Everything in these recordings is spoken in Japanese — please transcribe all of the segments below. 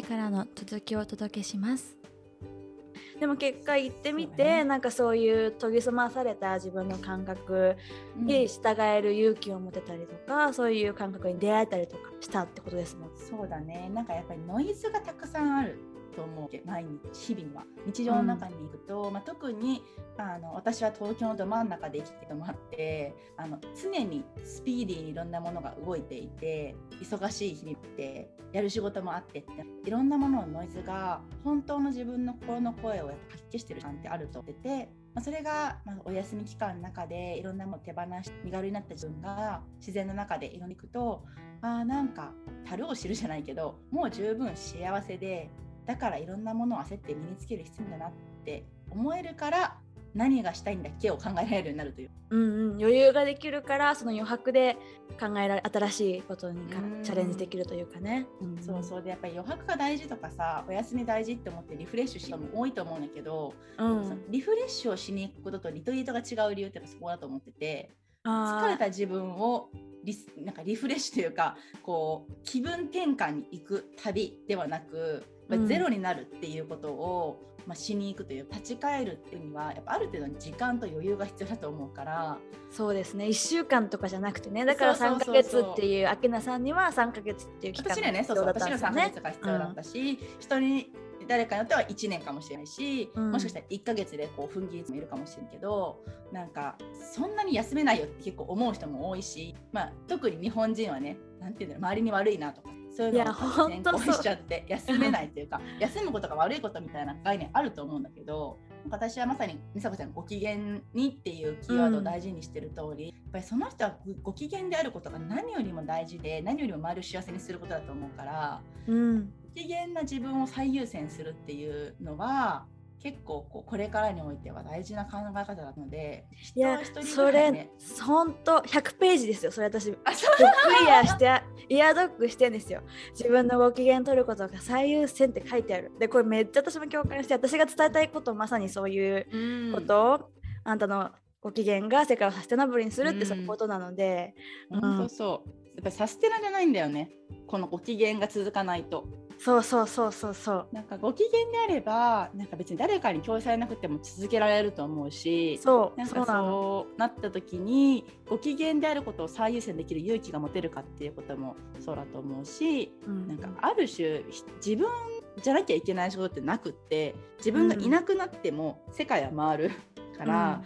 回からの続きをお届けします。でも結果行ってみて、ね、なんかそういう研ぎ澄まされた自分の感覚に従える勇気を持てたりとか、うん、そういう感覚に出会えたりとかしたってことですもんそうだね。なんかやっぱりノイズがたくさんあると思う毎日日々は日常の中に行くと、うん、まあ、特にあの私は東京のど真ん中で生きてもあってあの常にスピーディーにいろんなものが動いていて忙しい日々ってやる仕事もあってっていろんなもののノイズが本当の自分の心の声をやっぱかき消してる感ってあると思ってて。ま、それが、ま、お休み期間の中でいろんなもの手放し身軽になった自分が自然の中でいろんな行くとあなんか樽を知るじゃないけどもう十分幸せでだからいろんなものを焦って身につける必要だなって思えるから何がしたいんだっけを考えられるようになるという。うんうん、余裕ができるからその余白で考えられ新しいことにチャレンジできるというかね。うん、そう。そうでやっぱり余白が大事とかさお休み大事って思ってリフレッシュした人も多いと思うんだけど、うん、リフレッシュをしに行くこととリトリートが違う理由ってそこだと思ってて疲れた自分をリなんかリフレッシュというかこう気分転換に行く旅ではなくまあ、ゼロになるっていうことを、まあ、しに行くという立ち返るっていうにはやっぱある程度の時間と余裕が必要だと思うから。そうですね。1週間とかじゃなくてね。だから3か月っていう明菜さんには3か月っていう期間が必要だったんですね。私には3か月が必要だったし、うん、人に誰かによっては1年かもしれないし、うん、もしかしたら1か月でこう踏ん切りもいるかもしれんけどなんかそんなに休めないよって結構思う人も多いし、まあ、特に日本人はねなんていうの周りに悪いなとかそういうのを先行しちゃって休めないというか休むことが悪いことみたいな概念あると思うんだけど私はまさに美佐子ちゃんご機嫌にっていうキーワードを大事にしてる通り、うん、やっぱりその人はご機嫌であることが何よりも大事で何よりも周りを幸せにすることだと思うから、うん、ご機嫌な自分を最優先するっていうのは結構こうこれからにおいては大事な考え方なのでいやそれ本当100ページですよ。それ私クリアしてイヤードックしてんですよ。自分のご機嫌取ることが最優先って書いてある。でこれめっちゃ私も共感して私が伝えたいことまさにそういうことを、うん、あんたのご機嫌が世界をサステナブルにするってそういうことなので、うん、本当そうやっぱりサステナじゃないんだよね。このご機嫌が続かないとそうそうそうそうそう。なんかご機嫌であればなんか別に誰かに共有されなくても続けられると思うしそうなんかそうなった時にご機嫌であることを最優先できる勇気が持てるかっていうこともそうだと思うし、うん、なんかある種自分じゃなきゃいけない仕事ってなくって自分がいなくなっても世界は回るから、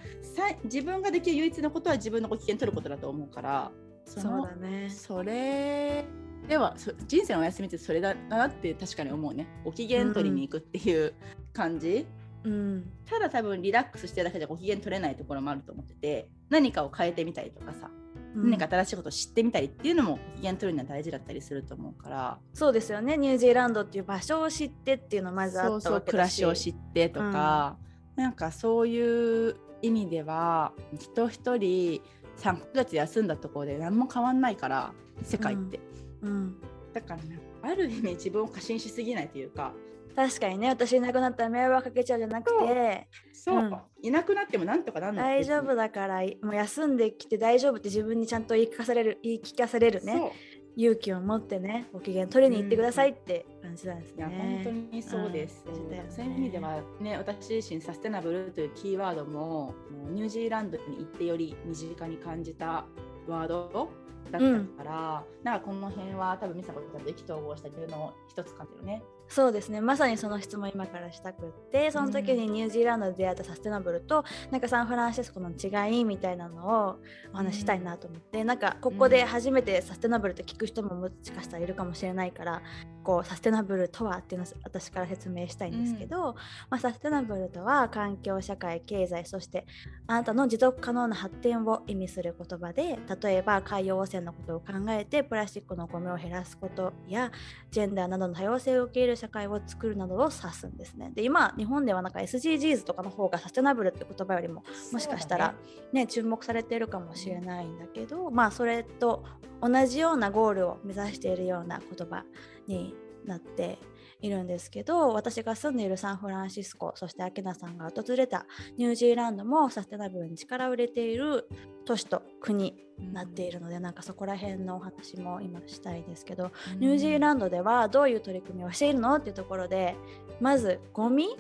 うん、自分ができる唯一のことは自分のご機嫌取ることだと思うからそうだね。それでは人生のお休みってそれだなって確かに思うね。ご機嫌取りに行くっていう感じ、うん、ただ多分リラックスしてるだけじゃご機嫌取れないところもあると思ってて何かを変えてみたりとかさ、うん、何か新しいことを知ってみたりっていうのもご機嫌取るには大事だったりすると思うから。そうですよね。ニュージーランドっていう場所を知ってっていうのまずあったわけだし。そうそう暮らしを知ってとか、うん、なんかそういう意味では人一人3ヶ月休んだところで何も変わんないから世界って。うんうん、だからねある意味自分を過信しすぎないというか。確かにね私いなくなったら迷惑かけちゃうじゃなくて。そう、う。ん、いなくなってもなんとかなんない。大丈夫だからもう休んできて大丈夫って自分にちゃんと言い聞かされる言い聞かされるね。勇気を持ってねご機嫌取りに行ってくださいって感じなんですね。うん、いや本当にそうです、うん、そういう意味ではね私自身サステナブルというキーワードもニュージーランドに行ってより身近に感じたワードだったから、うん、なんかこの辺は多分美佐子ちゃんと意気投合した理由の一つかもね。そうですね。まさにその質問今からしたくってその時にニュージーランドで出会ったサステナブルと、うん、なんかサンフランシスコの違いみたいなのをお話ししたいなと思って、うん、なんかここで初めてサステナブルって聞く人ももしかしたらいるかもしれないからこうサステナブルとはっていうのを私から説明したいんですけど、うん、まあ、サステナブルとは環境社会経済そしてあなたの持続可能な発展を意味する言葉で例えば海洋汚染のことを考えてプラスチックのゴミを減らすことやジェンダーなどの多様性を受け入れる社会を作るなどを指すんですね。で今日本ではなんか SDGs とかの方がサステナブルって言葉よりももしかしたらね、ね注目されているかもしれないんだけどまあそれと同じようなゴールを目指しているような言葉になっているんですけど私が住んでいるサンフランシスコそして明菜さんが訪れたニュージーランドもサステナブルに力を入れている都市と国になっているので、うん、なんかそこら辺のお話も今したいですけど、うん、ニュージーランドではどういう取り組みをしているのっていうところでまずゴミ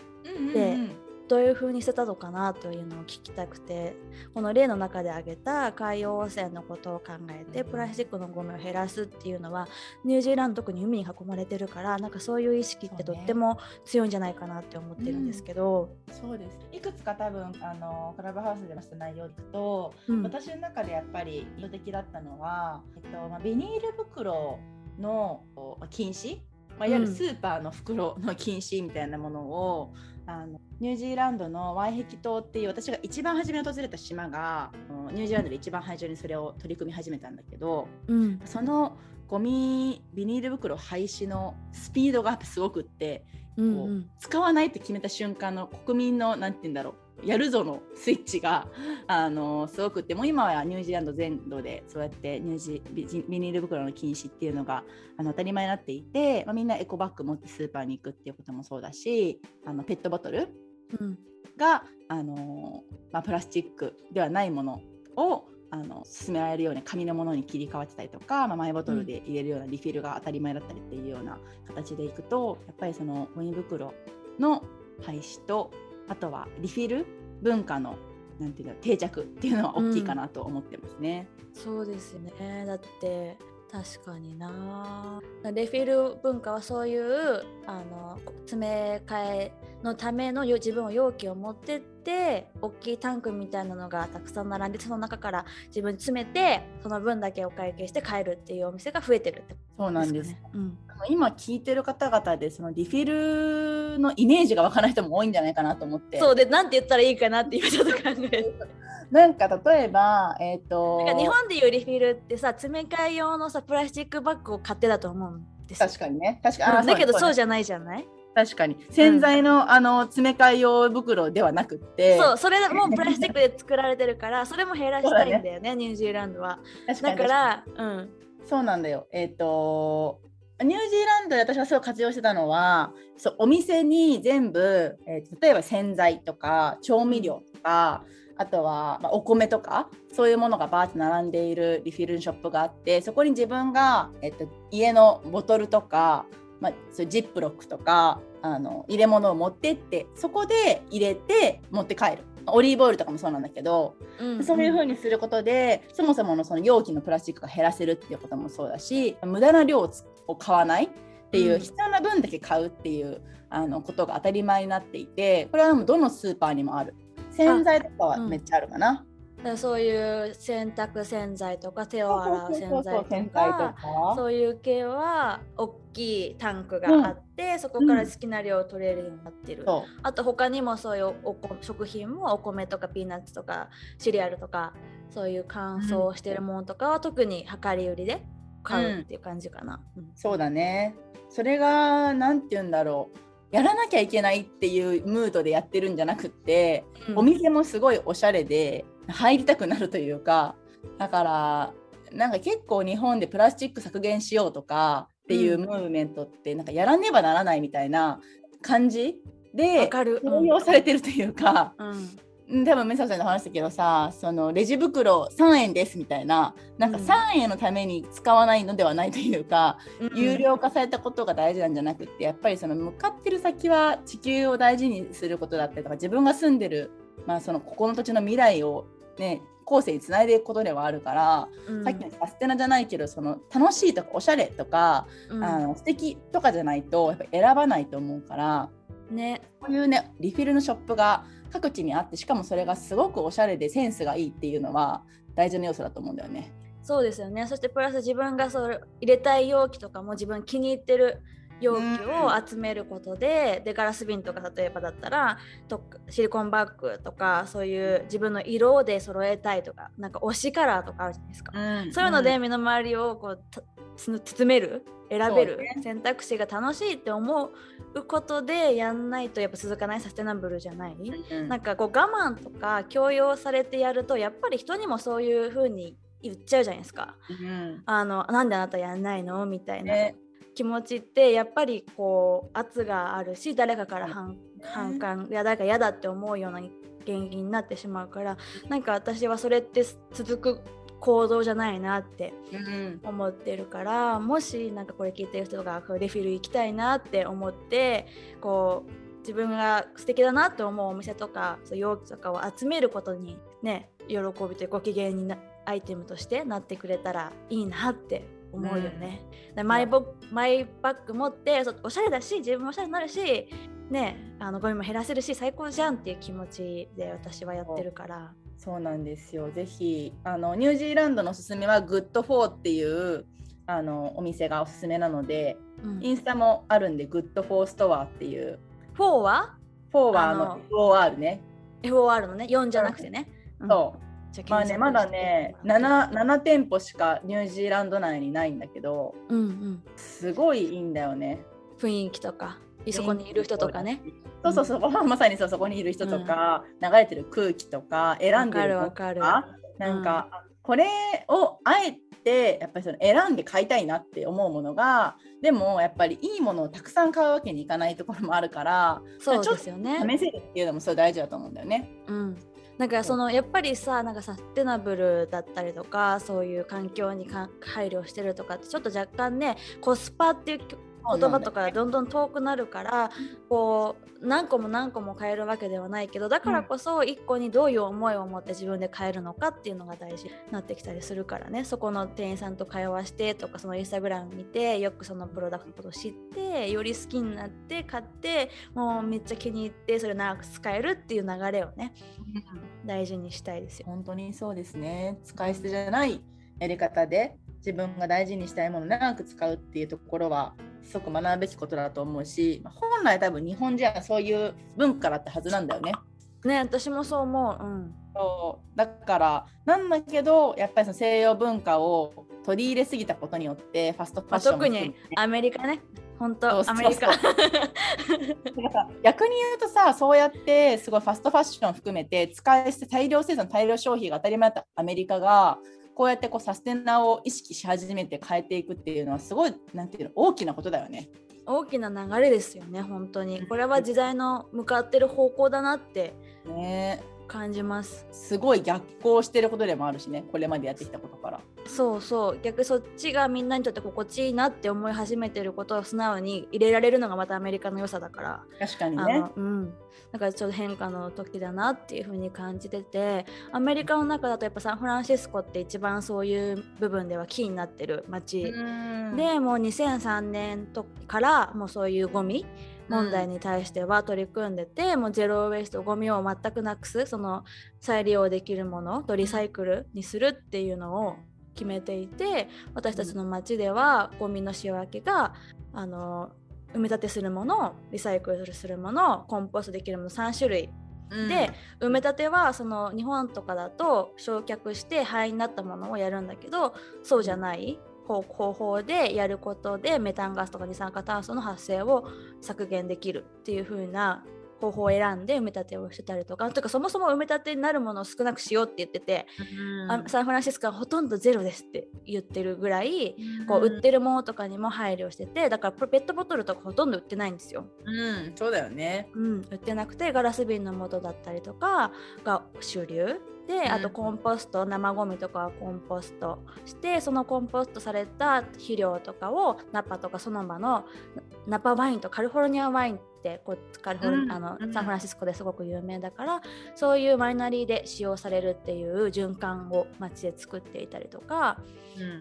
でどういう風にしてたのかなというのを聞きたくてこの例の中で挙げた海洋汚染のことを考えてプラスチックのゴミを減らすっていうのはニュージーランド特に海に囲まれてるからなんかそういう意識ってとっても強いんじゃないかなって思ってるんですけど。そう、ねうん、です。いくつか多分あのクラブハウスで話した内容と、うん、私の中でやっぱり印象的だったのは、えっとまあ、ビニール袋の禁止まあ、いわゆるスーパーの袋の禁止みたいなものを、うん、あのニュージーランドのワイヘキ島っていう私が一番初め訪れた島がニュージーランドで一番最初にそれを取り組み始めたんだけど、うん、そのゴミビニール袋廃止のスピードがすごくって、うんうん、使わないって決めた瞬間の国民の何て言うんだろうやるぞのスイッチがあのすごくってもう今はニュージーランド全土でそうやってニュージビニール袋の禁止っていうのがあの当たり前になっていて、まあ、みんなエコバッグ持ってスーパーに行くっていうこともそうだしあのペットボトルが、うん、あのまあ、プラスチックではないものをあの進められるように紙のものに切り替わってたりとか、まあ、マイボトルで入れるようなリフィルが当たり前だったりっていうような形でいくとやっぱりそのゴミ袋の廃止とあとはリフィル文化のなんていうの定着っていうのは大きいかなと思ってますね。うん、そうですねだって確かになレフィル文化はそういうあの詰め替えのための自分を容器を持ってって大きいタンクみたいなのがたくさん並んでその中から自分詰めてその分だけお会計して帰るっていうお店が増えてるって、ね、そうなんです、うん、今聞いてる方々でそのリフィルのイメージがわからない人も多いんじゃないかなと思って。そうでなんて言ったらいいかなって今ちょっと考えなんか例えば、えーと、なんか日本でいうリフィルってさ詰め替え用のさプラスチックバッグを買ってだと思うんです確かにね。確かに。だけどそうじゃないじゃない？確かに。洗剤の、うん、あの詰め替え用袋ではなくて。そうそれもプラスチックで作られてるからそれも減らしたいんだよねね。ニュージーランドは。だからうん。そうなんだよ。えっ、ー、とニュージーランドで私がすごい活用してたのはそうお店に全部、えー、例えば洗剤とか調味料とか、あとは、まあ、お米とかそういうものがバーって並んでいるリフィルショップがあってそこに自分が、えっと、家のボトルとか、まあ、そうジップロックとかあの入れ物を持ってってそこで入れて持って帰る。オリーブオイルとかもそうなんだけど、うんうん、そういう風にすることでそもそものその容器のプラスチックが減らせるっていうこともそうだし無駄な量を買わないっていう、必要な分だけ買うっていうあのことが当たり前になっていてこれはもうどのスーパーにもある洗剤とかはめっちゃあるかな。そういう洗濯洗剤とか手を洗う洗剤とかそういう系は大きいタンクがあって、うん、そこから好きな量を取れるようになってる、う。ん、あと他にもそういうお食品もお米とかピーナッツとかシリアルとかそういう乾燥してるものとかは特に量り売りで買うっていう感じかな、うん、そうだね。それが何て言うんだろう。やらなきゃいけないっていうムードでやってるんじゃなくって、うん、お店もすごいおしゃれで入りたくなるというかだからなんか結構日本でプラスチック削減しようとかっていうムーブメントってなんかやらねばならないみたいな感じで応用されてるというか、うん、多分メサさんの話したけどさそのレジ袋3円ですみたいななんか3円のために使わないのではないというか、うん、有料化されたことが大事なんじゃなくてやっぱりその向かってる先は地球を大事にすることだったりとか自分が住んでる、まあ、そのここの土地の未来をね後世につないでいくことではあるから、うん、さっきのサステナじゃないけどその楽しいとかおしゃれとか、うん、あの素敵とかじゃないとやっぱ選ばないと思うから、ね、こういうねリフィルのショップが各地にあってしかもそれがすごくおしゃれでセンスがいいっていうのは大事な要素だと思うんだよね。そうですよね。そしてプラス自分がそれ入れたい容器とかも自分気に入ってる容器を集めることでうん、でガラス瓶とか例えばだったらとシリコンバッグとかそういう自分の色で揃えたいとかなんか推しカラーとかあるじゃないですか、うん、そういうので身の回りをこう包める選べる、ね、選択肢が楽しいって思うことでやんないとやっぱ続かないサステナブルじゃない、うん、なんかこう我慢とか強要されてやるとやっぱり人にもそういう風に言っちゃうじゃないですか、うん、あのなんであなたやんないの？みたいな、ね、気持ちってやっぱりこう圧があるし誰かから反反感や誰か嫌だって思うような原因になってしまうからなんか私はそれって続く行動じゃないなって思ってるから、うん、もしなんかこれ聞いてる人がレフィル行きたいなって思ってこう自分が素敵だなって思うお店とかそう容器とかを集めることにね喜びというご機嫌になアイテムとしてなってくれたらいいなって思うよね。うん、マイボマイバッグ持っておしゃれだし自分もおしゃれになるしねあのゴミも減らせるし最高じゃんっていう気持ちで私はやってるから。そうなんですよ。ぜひあのニュージーランドのおすすめは GoodFor っていうあのお店がおすすめなので、うん、インスタもあるんで GoodFor Store っていう4は ?4 はあの FOR ね。FOR のね、4じゃなくてね。そう。まあね、まだね7、7店舗しかニュージーランド内にないんだけど、うんうん、すごいいいんだよね。雰囲気とか、そこにいる人とかね。そうそうそう、うん、まさにそうそこにいる人とか、うん、流れてる空気とか、選んでるとか、なんか、うん、これをあえてやっぱりその選んで買いたいなって思うものがでもやっぱりいいものをたくさん買うわけにいかないところもあるからそうですよね。試せるっていうのもそれ大事だと思うんだよね。うんなんかそのやっぱりさなんかサステナブルだったりとかそういう環境に配慮してるとかってちょっと若干ねコスパっていう言葉とかどんどん遠くなるからこう何個も何個も変えるわけではないけどだからこそ1個にどういう思いを持って自分で変えるのかっていうのが大事になってきたりするからね。そこの店員さんと会話してとかそのインスタグラム見てよくそのプロダクトのことを知ってより好きになって買ってもうめっちゃ気に入ってそれ長く使えるっていう流れをね、大事にしたいですよ。本当にそうですね。使い捨てじゃないやり方で自分が大事にしたいものを長く使うっていうところはすごく学ぶべきことだと思うし本来多分日本人はそういう文化だったはずなんだよね。ね私もそう思う。うん、そう。だからなんだけどやっぱりその西洋文化を取り入れすぎたことによってファストファッション、特にアメリカね。本当アメリカ。逆に言うとさそうやってすごいファストファッション含めて使い捨て大量生産大量消費が当たり前だったアメリカがこうやってこうサステナを意識し始めて変えていくっていうのはすごいなんていうの大きなことだよね。大きな流れですよね本当に。これは時代の向かってる方向だなってね感じます。すごい逆行してることでもあるしねこれまでやってきたことから。そうそう。逆そっちがみんなにとって心地いいなって思い始めてることを素直に入れられるのがまたアメリカの良さだから。確かにね。うん。だからちょっと変化の時だなっていう風に感じててアメリカの中だとやっぱサンフランシスコって一番そういう部分ではキーになってる街。でもう2003年とからもうそういうゴミ問題に対しては取り組んでて、うん、もうゼロウェイストゴミを全くなくすその再利用できるものとリサイクルにするっていうのを決めていて私たちの町ではゴミの仕分けがあの埋め立てするものリサイクルするものコンポストできるもの3種類。で埋め立てはその日本とかだと焼却して灰になったものをやるんだけどそうじゃない方法でやることでメタンガスとか二酸化炭素の発生を削減できるっていう風な方法を選んで埋め立てをしてたりとかとかそもそも埋め立てになるものを少なくしようって言ってて、うん、サンフランシスコはほとんどゼロですって言ってるぐらい、うん、こう売ってるものとかにも配慮しててだからペットボトルとかほとんど売ってないんですよ。うん、そうだよね、うん、売ってなくてガラス瓶の元だったりとかが主流であとコンポスト、生ゴミとかはコンポストしてそのコンポストされた肥料とかをナパとかその場のナパワインとカリフォルニアワインってこうカリフォル、うん、あのサンフランシスコですごく有名だからそういうマイナリーで使用されるっていう循環を街で作っていたりとか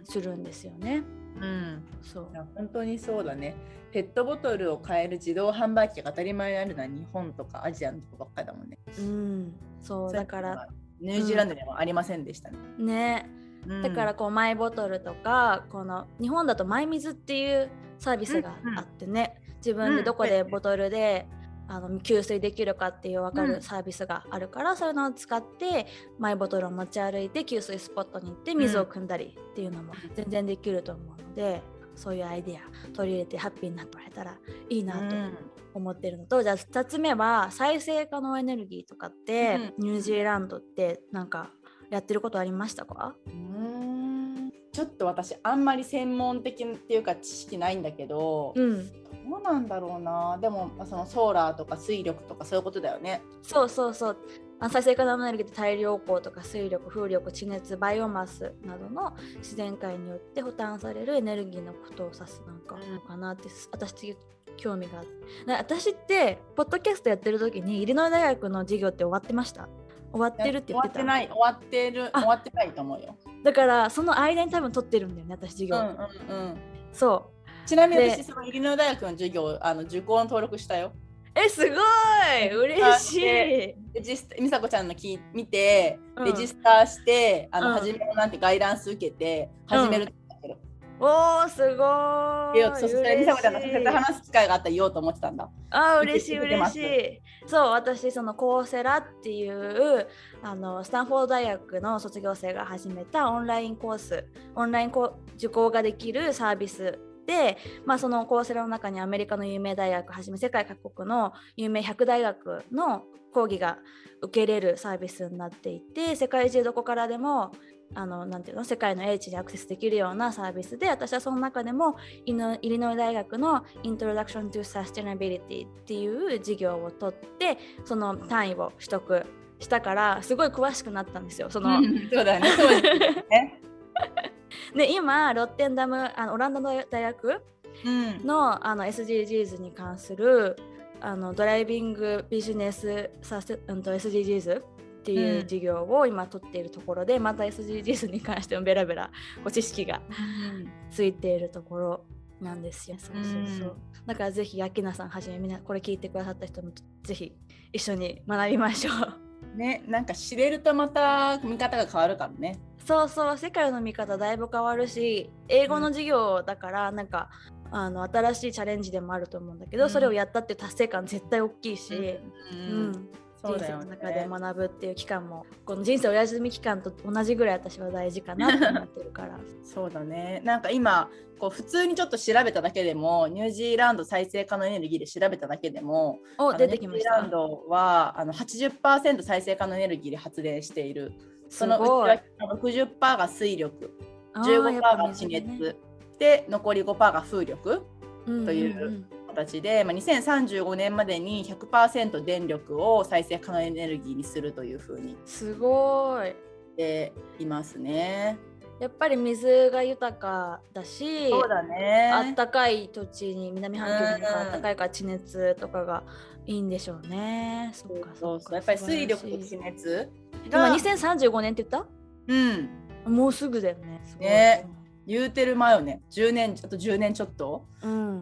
するんですよね。うん、そう。本当にそうだね。ペットボトルを買える自動販売機が当たり前にあるのは日本とかアジアのとこばっかりだもんね。うん、そうだからニュージーランドにもありませんでしたね。うん、ね、だからこうマイボトルとかこの日本だとマイ水っていうサービスがあってね、うんうん、自分でどこでボトルで、あの給水できるかっていう分かるサービスがあるから、うん、そういうのを使ってマイボトルを持ち歩いて給水スポットに行って水を汲んだりっていうのも全然できると思うので、そういうアイデア取り入れてハッピーになってもらえたらいいなと思ってるのと、うん、じゃあ2つ目は再生可能エネルギーとかって、うん、ニュージーランドってなんかやってることありましたか？うん。ちょっと私あんまり専門的っていうか知識ないんだけど、うん、どうなんだろうな。でもそのソーラーとか水力とかそういうことだよね。そうそうそう再生可能エネルギーって太陽光とか水力風力地熱バイオマスなどの自然界によって保管されるエネルギーのことを指すなんかのかなって、うん、私興味があって。私ってポッドキャストやってる時にイリノイ大学の授業って終わってました？終わってるって言ってた？終わってない。終わってる。終わってないと思うよ。だからその間に多分取ってるんだよね私授業、うんうんうん、そう。ちなみに私そのイリノイ大学の授業あの受講の登録したよえすごい！嬉しい。レジス美佐子ちゃんのき見て、レジスターしてあの、うん、初めのなんてガイダンス受けて始めるっておおすごい。そして美佐子ちゃんの直接話す機会があったら言おうと思ってたんだ。あ嬉しい嬉しい。そう私そのコーセラっていうあのスタンフォード大学の卒業生が始めたオンラインコースオンライン受講ができるサービスで、まあ、そのコーセラの中にアメリカの有名大学はじめ世界各国の有名100大学の講義が受けれるサービスになっていて世界中どこからでもあのなていうの世界の英知にアクセスできるようなサービスで私はその中でもイリノイ大学の Introduction to Sustainability っていう授業を取ってその単位を取得したからすごい詳しくなったんですよ。その、そうだねそうね で今ロッテンダムあのオランダの大学の,、あの SDGs に関するあのドライビングビジネスサス、うん、と SDGs っていう授業を今取っているところで、うん、また SDGs に関してもベラベラこ知識がついているところなんですよ。そうそうそう。だからぜひアキナさんはじめみんなこれ聞いてくださった人もぜひ一緒に学びましょう。ね、なんか知れるとまた見方が変わるからね。そうそう世界の見方だいぶ変わるし英語の授業だからなんか、あの新しいチャレンジでもあると思うんだけど、うん、それをやったって達成感絶対大きいし、うん、うん人生の中で学ぶっていう期間も、この人生お休み期間と同じぐらい私は大事かなと思ってるから。そうだね。なんか今こう普通にちょっと調べただけでもニュージーランド再生可能エネルギーで調べただけでもお出てきました。ニュージーランドはあの80%再生可能エネルギーで発電している。そのうちは60%が水力。15%が地熱、ね、で残り5%が風力という形で、まあ、2035年までに100%電力を再生可能エネルギーにするというふうにすごい。でいますね。やっぱり水が豊かだしそうだね。あったかい土地に南半球にあったかいから地熱とかがいいんでしょうね。そうかそうそう。やっぱり水力と地熱が今2035年って言った？うん。もうすぐだよね。ね言うてる前よね。10年あと10年ちょっと、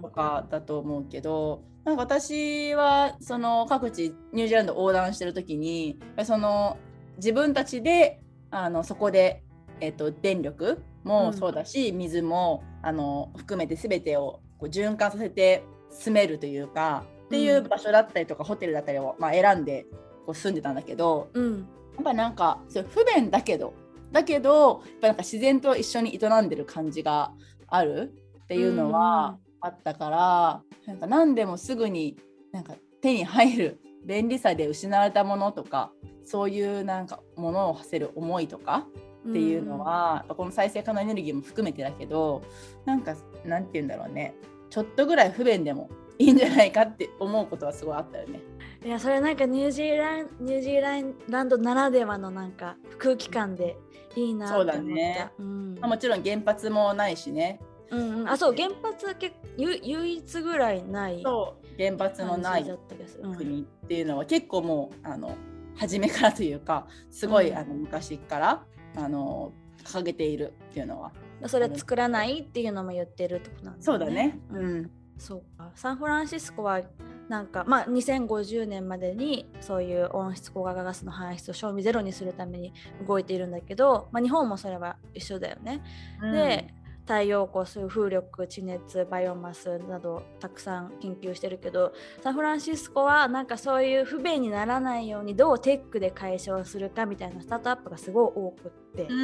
とかだと思うけど、なんか私はその各地ニュージーランド横断してる時にその自分たちであのそこで、えーと、電力もそうだし、うん、水もあの含めて全てをこう循環させて住めるというかっていう場所だったりとか、ホテルだったりを、まあ、選んでこう住んでたんだけど、うん、やっぱなんかそ不便だけどだけどやっぱなんか自然と一緒に営んでる感じがあるっていうのはあったから、うん、なんか何でもすぐになんか手に入る便利さで失われたものとかそういうなんかものを馳せる思いとかっていうのは、うん、この再生可能エネルギーも含めてだけどなんかなんて言うんだろうねちょっとぐらい不便でもいいんじゃないかって思うことはすごいあったよね。いやそれなんかニュージーランニュージーランドならではのなんか空気感でいいなそうだね、うん、まあ、もちろん原発もないしね。うんうん、あそう原発はけ唯一ぐらいないそう。原発のない国っていうのは結構もうあの初めからというかすごい、うん、あの昔からあの掲げているっていうのは。それ作らないっていうのも言ってるってことなんですね。そうだね、うん、そうか。サンフランシスコはなんかまあ2050年までにそういう温室効果ガスの排出を賞味ゼロにするために動いているんだけど、まあ、日本もそれは一緒だよね。うん、で太陽光水風力地熱バイオマスなどたくさん研究してるけどサンフランシスコはなんかそういう不便にならないようにどうテックで解消するかみたいなスタートアップがすごい多くって。う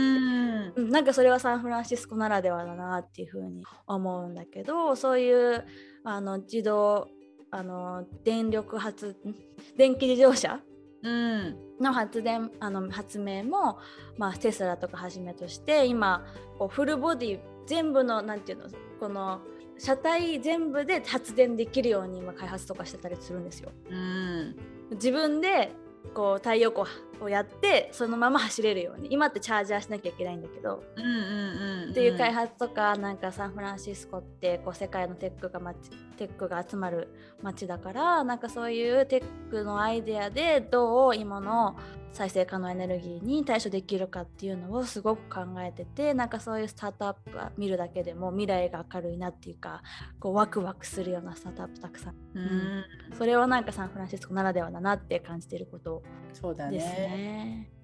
ん。なんかそれはサンフランシスコならではだなっていうふうに思うんだけどそういうあの自動あの電力発電気自動車の発電あの発明も、まあ、テスラとかはじめとして今こうフルボディ全部の何て言うのこの車体全部で発電できるように今開発とかしてたりするんですよ。うん、自分でこう太陽光をやってそのまま走れるように。今ってチャージャーしなきゃいけないんだけど、うんうんっていう開発とかなんかサンフランシスコってこう世界のテックがテックが集まる街だからなんかそういうテックのアイデアでどう今の再生可能エネルギーに対処できるかっていうのをすごく考えててなんかそういうスタートアップは見るだけでも未来が明るいなっていうかこうワクワクするようなスタートアップたくさん、うん、それはなんかサンフランシスコならではだなって感じてることですね。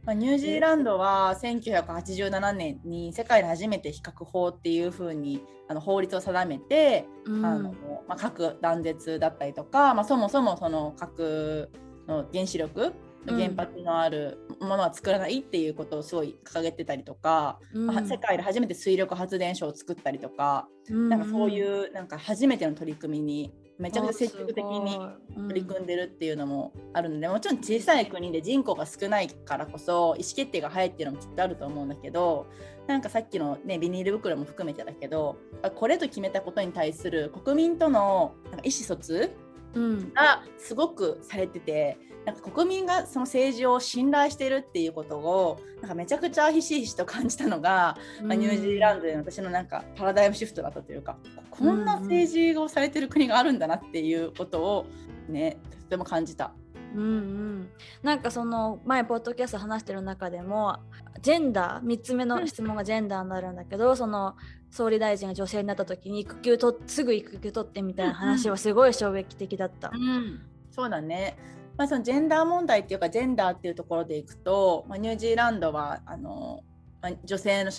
まあ、ニュージーランドは1987年に世界で初めて比較法っていうふうにあの法律を定めて、うん、あのまあ、核断絶だったりとか、まあ、そもそもその核の原子力原発のあるものは作らないっていうことをすごい掲げてたりとか、うん、世界で初めて水力発電所を作ったりとか、うん、なんかそういうなんか初めての取り組みにめちゃくちゃ積極的に取り組んでるっていうのもあるので、もちろん小さい国で人口が少ないからこそ意思決定が早いっていうのもきっとあると思うんだけどなんかさっきの、ね、ビニール袋も含めてだけどこれと決めたことに対する国民との意思疎通がすごくされてて。なんか国民がその政治を信頼しているっていうことをなんかめちゃくちゃひしひしと感じたのが、うん、まあ、ニュージーランドでの私のなんかパラダイムシフトだったというかこんな政治をされてる国があるんだなっていうことをねとても感じた。うんうん、なんかその前ポッドキャスト話してる中でもジェンダー3つ目の質問がジェンダーになるんだけど、その総理大臣が女性になった時に育休とすぐ育休取ってみたいな話はすごい衝撃的だった。うん、そうだね。まあ、そのジェンダー問題っていうかジェンダーっていうところでいくと、まあ、ニュージーランドはあの、まあ、女性の、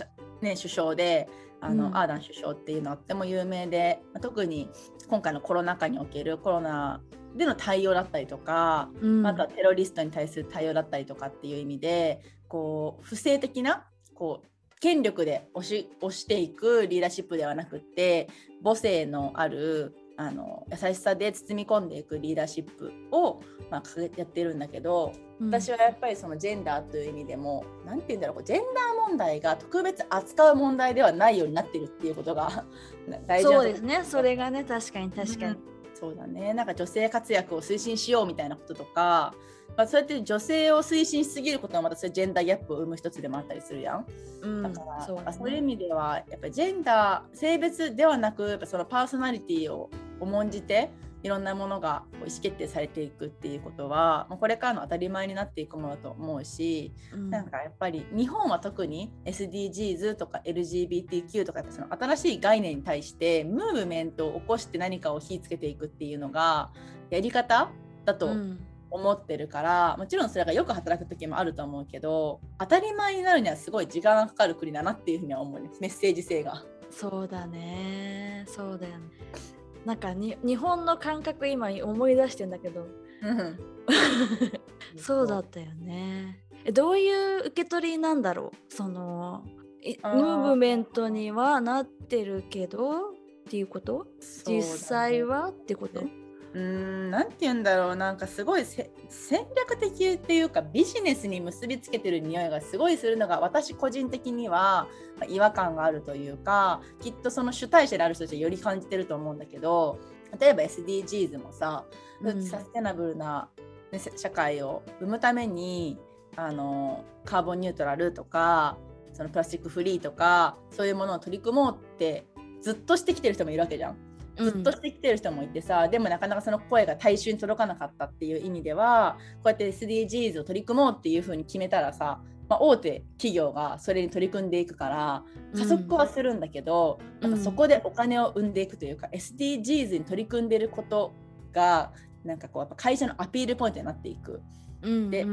ね、首相であの、うん、アーダン首相っていうのはとても有名で、まあ、特に今回のコロナ禍におけるコロナでの対応だったりとか、うん、あとはテロリストに対する対応だったりとかっていう意味でこう不正的なこう権力で押し押していくリーダーシップではなくって母性のあるあの優しさで包み込んでいくリーダーシップを、まあ、やってるんだけど、うん、私はやっぱりそのジェンダーという意味でも何て言うんだろうジェンダー問題が特別扱う問題ではないようになってるっていうことが 大事そうですね。それがね確かに確かに、うん、そうだね。なんか女性活躍を推進しようみたいなこととかまあ、そうやって女性を推進しすぎることはまたそれジェンダーギャップを生む一つでもあったりするやん。うん、だからそう、ね,、そういう意味ではやっぱりジェンダー性別ではなくやっぱそのパーソナリティを重んじていろんなものが意思決定されていくっていうことはこれからの当たり前になっていくものだと思うし、うん、なんかやっぱり日本は特に SDGs とか LGBTQ とかその新しい概念に対してムーブメントを起こして何かを火つけていくっていうのがやり方だと思ってるから、もちろんそれがよく働く時もあると思うけど当たり前になるにはすごい時間がかかる国だなっていうふうには思うね。メッセージ性が。そうだね。そうだよね。なんかに日本の感覚今思い出してんだけど、そうだったよね。えどういう受け取りなんだろう？そのムーブメントにはなってるけどっていうこと？実際はってこと？うん何て言うんだろうなんかすごい戦略的っていうかビジネスに結びつけてる匂いがすごいするのが私個人的には違和感があるというかきっとその主体者である人たちはより感じてると思うんだけど例えば SDGs もさ、うん、サステナブルな、ね、社会を生むためにあのカーボンニュートラルとかそのプラスチックフリーとかそういうものを取り組もうってずっとしてきてる人もいるわけじゃん。ずっとしてきてる人もいてさ、うん、でもなかなかその声が大衆に届かなかったっていう意味ではこうやって SDGs を取り組もうっていうふうに決めたらさ、まあ、大手企業がそれに取り組んでいくから加速はするんだけど、うん、なん。かそこでお金を生んでいくというか、うん、SDGs に取り組んでることがなんかこうやっぱ会社のアピールポイントになっていく。うんうん、でそう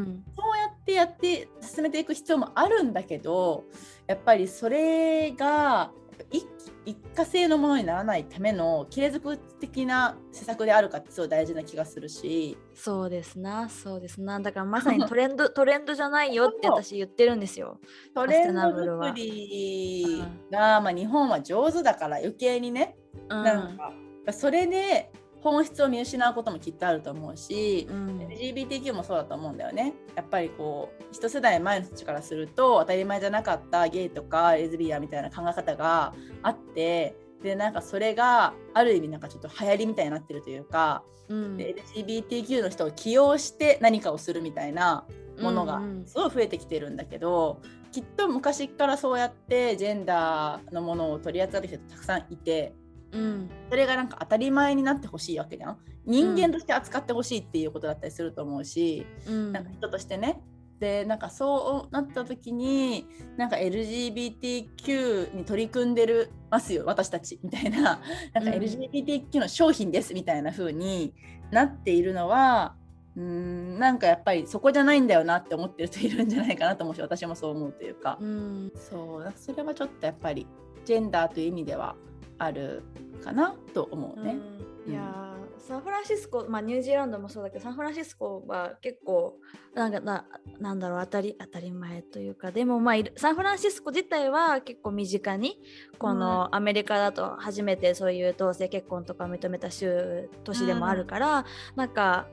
やってやって進めていく必要もあるんだけどやっぱりそれが一一過性のものにならないための継続的な施策であるかってすごい大事な気がするし。そうですな。そうですな。だからまさに トレンドトレンドじゃないよって私言ってるんですよ。トレンド作りが、まあ、日本は上手だから余計にね、うん、なんかそれで本質を見失うこともきっとあると思うし、うん、LGBTQ もそうだと思うんだよね。やっぱりこう一世代前の人たちからすると当たり前じゃなかったゲイとかレズビアンみたいな考え方があってでなんかそれがある意味なんかちょっと流行りみたいになってるというか、うん、LGBTQ の人を起用して何かをするみたいなものがすごい増えてきてるんだけど、うんうん、きっと昔からそうやってジェンダーのものを取り扱ってる人たくさんいて、うん、それがなんか当たり前になってほしいわけじゃん。人間として扱ってほしいっていうことだったりすると思うし、うん、なんか人としてね。でなんかそうなった時になんか LGBTQ に取り組んでるますよ私たちみたいな。なんか LGBTQ の商品ですみたいな風になっているのはうんなんかやっぱりそこじゃないんだよなって思ってる人いるんじゃないかなと思うし私もそう思うというか、うん、そうそれはちょっとやっぱりジェンダーという意味ではあるかなと思うね。うん、いやサンフランシスコ、まあ、ニュージーランドもそうだけどサンフランシスコは結構なんかななんだろう当たり当たり前というかでもまあサンフランシスコ自体は結構身近にこのアメリカだと初めてそういう同性結婚とか認めた州都市でもあるから、うん、なんか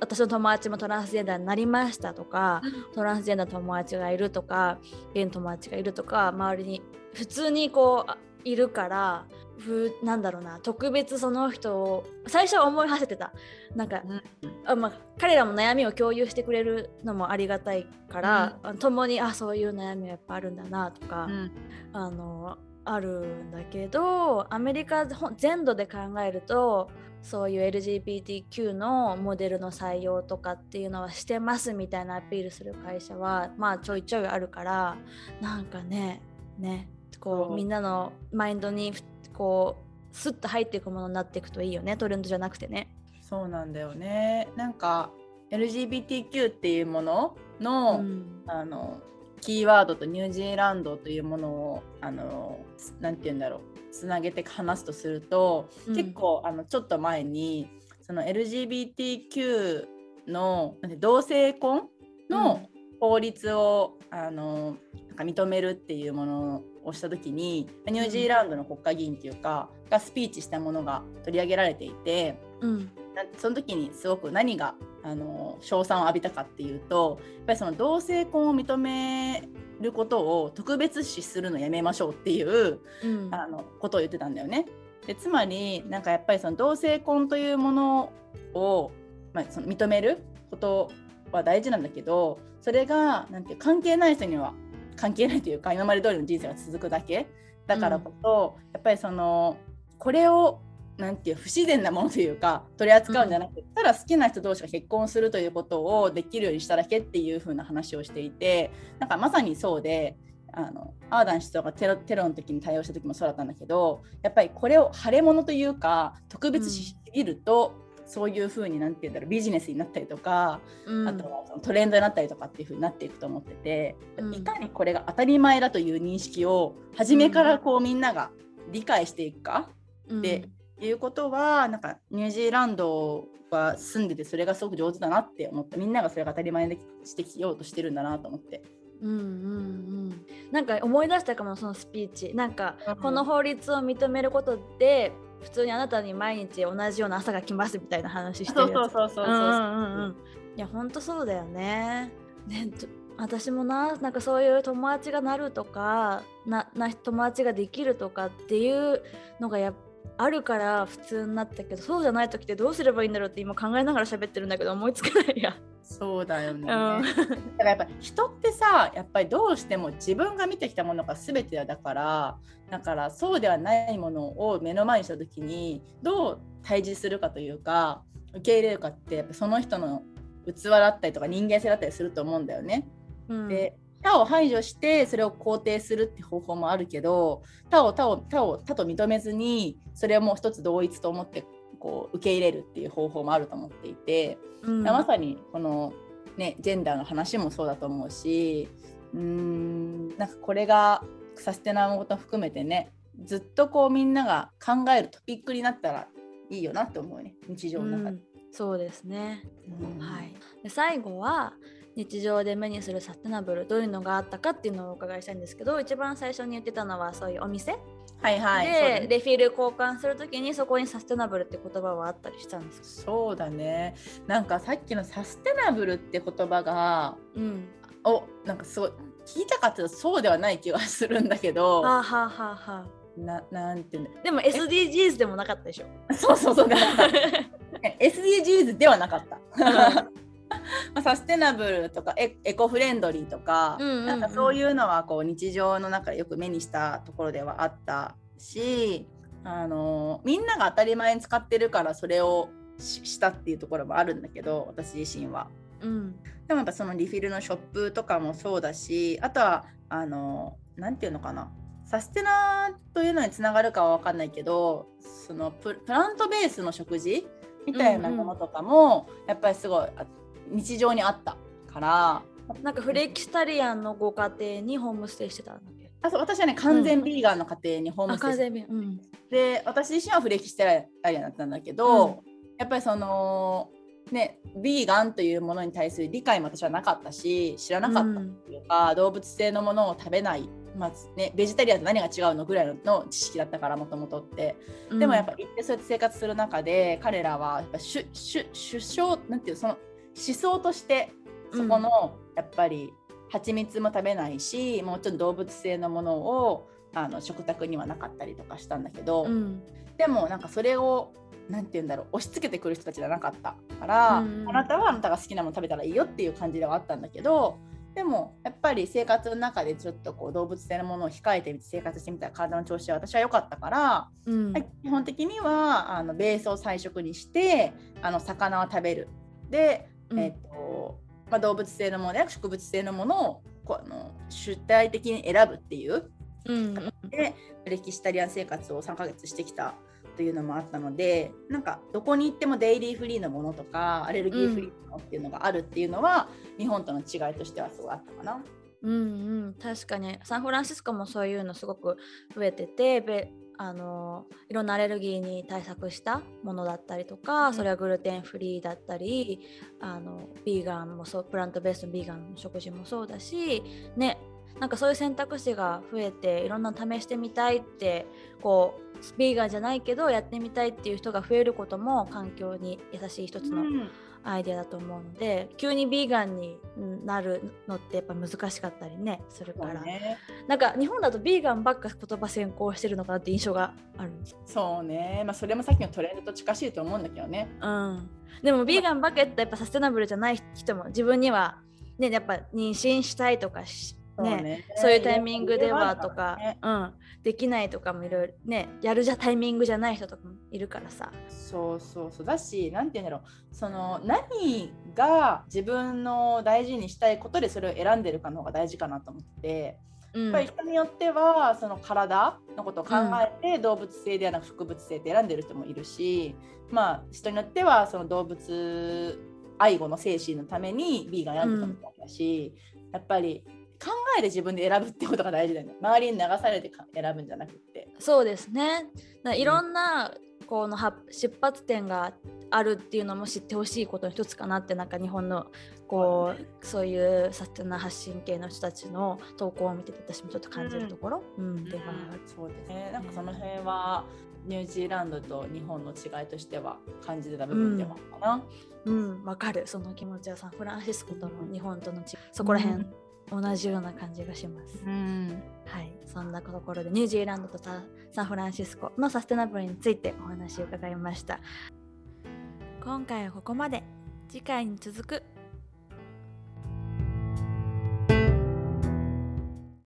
私の友達もトランスジェンダーになりましたとか、トランスジェンダー友達がいるとかゲイの友達がいるとか周りに普通にこういるからふなんだろうな特別その人を最初は思い馳せてた。なんか、うん、あまあ、彼らも悩みを共有してくれるのもありがたいから、うん、共にあそういう悩みがやっぱあるんだなとか、うん、あのあるんだけどアメリカ全土で考えるとそういう LGBTQ のモデルの採用とかっていうのはしてますみたいなアピールする会社はまあちょいちょいあるからなんかねねこうみんなのマインドにこうスッと入っていくものになっていくといいよね。トレンドじゃなくてね。そうなんだよね。なんか LGBTQ っていうもののうん、あのキーワードとニュージーランドというものをあのなて言うんだろう。つなげて話すとすると、うん、結構あのちょっと前にその LGBTQ の同性婚の法律を、うん、あのなんか認めるっていうものをした時にニュージーランドの国会議員っていうかがスピーチしたものが取り上げられていて、うん、その時にすごく何があの称賛を浴びたかっていうとやっぱりその同性婚を認めることを特別視するのやめましょうっていう、うん、あのことを言ってたんだよね。でつまりなんかやっぱりその同性婚というものを、まあ、その認めることは大事なんだけどそれがなんて関係ない人には関係ないというか今まで通りの人生が続くだけ。だからこそ、うん、やっぱりそのこれをなんていう不自然なものというか取り扱うんじゃなくて、うん、ただ好きな人同士が結婚するということをできるようにしただけっていう風な話をしていてなんかまさにそうであのアーダン氏とかテロテロの時に対応した時もそうだったんだけどやっぱりこれを腫れ物というか特別視しすぎると、そういうふうに何て言うんだろうビジネスになったりとか、うん、あとはそのトレンドになったりとかっていうふうになっていくと思ってて、うん、いかにこれが当たり前だという認識を初めからこうみんなが理解していくかっていうことはなんかニュージーランドは住んでてそれがすごく上手だなって思ってみんながそれが当たり前にしてきようとしてるんだなと思って。うんうんうん、なんか思い出したかもそのスピーチ。なんかこの法律を認めることで普通にあなたに毎日同じような朝が来ますみたいな話してるやつ。そうそうそうそうそう、いやほんとそうだよね。ね私もななんかそういう友達がなるとかなな友達ができるとかっていうのがやっあるから普通になったけどそうじゃない時ってどうすればいいんだろうって今考えながら喋ってるんだけど思いつかないや。そうだよね。うん、だからやっぱ人ってさやっぱりどうしても自分が見てきたものが全てだからだからそうではないものを目の前にした時にどう対峙するかというか受け入れるかってやっぱその人の器だったりとか人間性だったりすると思うんだよね。うん、で他を排除してそれを肯定するって方法もあるけど他を他を他を他と認めずにそれをもう一つ同一と思ってこう受け入れるっていう方法もあると思っていて、うん、まさにこの、ね、ジェンダーの話もそうだと思うしうんなんかこれがサステナブルこと含めてねずっとこうみんなが考えるトピックになったらいいよなって思うね日常の中で。うん、そうですね、うん、はい、で最後は日常で目にするサステナブルどういうのがあったかっていうのをお伺いしたいんですけど一番最初に言ってたのはそういうお店。はいはい、でレフィール交換するときにそこにサステナブルって言葉はあったりしたんですか？そうだね。なんかさっきのサステナブルって言葉が、うん、おなんかすごい聞いたかったらそうではない気がするんだけど。はあ、はあははななんていうでも SDGs でもなかったでしょ。そうそうそう。SDGs ではなかった。まあ、サステナブルとかエエコフレンドリーとかうんうんうん、なんかそういうのはこう日常の中でよく目にしたところではあったしあのみんなが当たり前に使ってるからそれをしたっていうところもあるんだけど私自身は。うん、でもやっぱそのリフィルのショップとかもそうだしあとはあの何て言うのかな。サステナというのにつながるかは分かんないけどそのプラントベースの食事みたいなものとかも、やっぱりすごい日常にあったからなんかフレキスタリアンのご家庭にホームステイしてたんだっけ。あそう私はね完全ビーガンの家庭にホームステイしてた、うん、で私自身はフレキスタリアンだったんだけど、うん、やっぱりそのねビーガンというものに対する理解も私はなかったし知らなかったっていうか、うん、動物性のものを食べないまあね、ベジタリアンと何が違うのぐらいの知識だったからもともとって、でもやっぱ行ってそうやって生活する中で彼らはやっぱ首相なんていうその思想としてそこの、やっぱり蜂蜜も食べないしもうちょっと動物性のものをあの食卓にはなかったりとかしたんだけど、うん、でもなんかそれを何て言うんだろう押し付けてくる人たちじゃなかったから、うん、あなたはあなたが好きなもの食べたらいいよっていう感じではあったんだけどでもやっぱり生活の中でちょっとこう動物性のものを控えてみて生活してみたら体の調子は私は良かったから、うん、基本的にはあのベースを菜食にしてあの魚を食べる。でえーとまあ、動物性のものや植物性のものをこの主体的に選ぶっていう、うん、でレキシタリアン生活を3ヶ月してきたというのもあったのでなんかどこに行ってもデイリーフリーのものとかアレルギーフリーのものっていうのがあるっていうのは、うん、日本との違いとしてはすごいあったかな。うんうん、確かに。サンフランシスコもそういうのすごく増えててあのいろんなアレルギーに対策したものだったりとか、うん、それはグルテンフリーだったりあのビーガンもそうプラントベースのビーガンの食事もそうだしねなんかそういう選択肢が増えていろんな試してみたいってこうビーガンじゃないけどやってみたいっていう人が増えることも環境に優しい一つの、うんアイデアだと思うので急にビーガンになるのってやっぱ難しかったりねするから、ね、なんか日本だとビーガンばっか言葉先行してるのかなって印象があるそうね。まあそれもさっきのトレンドと近しいと思うんだけどね。うん。でもビーガンばっかやったらやっぱサステナブルじゃない人も自分にはねやっぱ妊娠したいとかね、ね、そういうタイミングではとか、ね、うん、できないとかもいろいろねやるじゃタイミングじゃない人とかもいるからさ。そうそうそう。だし何て言うんだろう。その何が自分の大事にしたいことでそれを選んでるかの方が大事かなと思って。やっぱり人によってはその体のことを考えて動物性ではなく植物性って選んでる人もいるし、うん、まあ人によってはその動物愛護の精神のためにビーガン選んでたみたいだし、うん、やっぱり考えて自分で選ぶってことが大事だよね。周りに流されて選ぶんじゃなくて。そうですね。いろんなこの出発点があるっていうのも知ってほしいことの一つかなってなんか日本のこうそういうサステナ発信系の人たちの投稿を見てて私もちょっと感じるところ、うん、うん、では。そうですね。なんかその辺はニュージーランドと日本の違いとしては感じてた部分ではかな。うん、わ、うん、かる。その気持ちはサンフランシスコとの日本との違いそこら辺、同じような感じがします。うん、はい、そんなところでニュージーランドとサンフランシスコのサステナブルについてお話を伺いました。今回はここまで。次回に続く